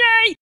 yay,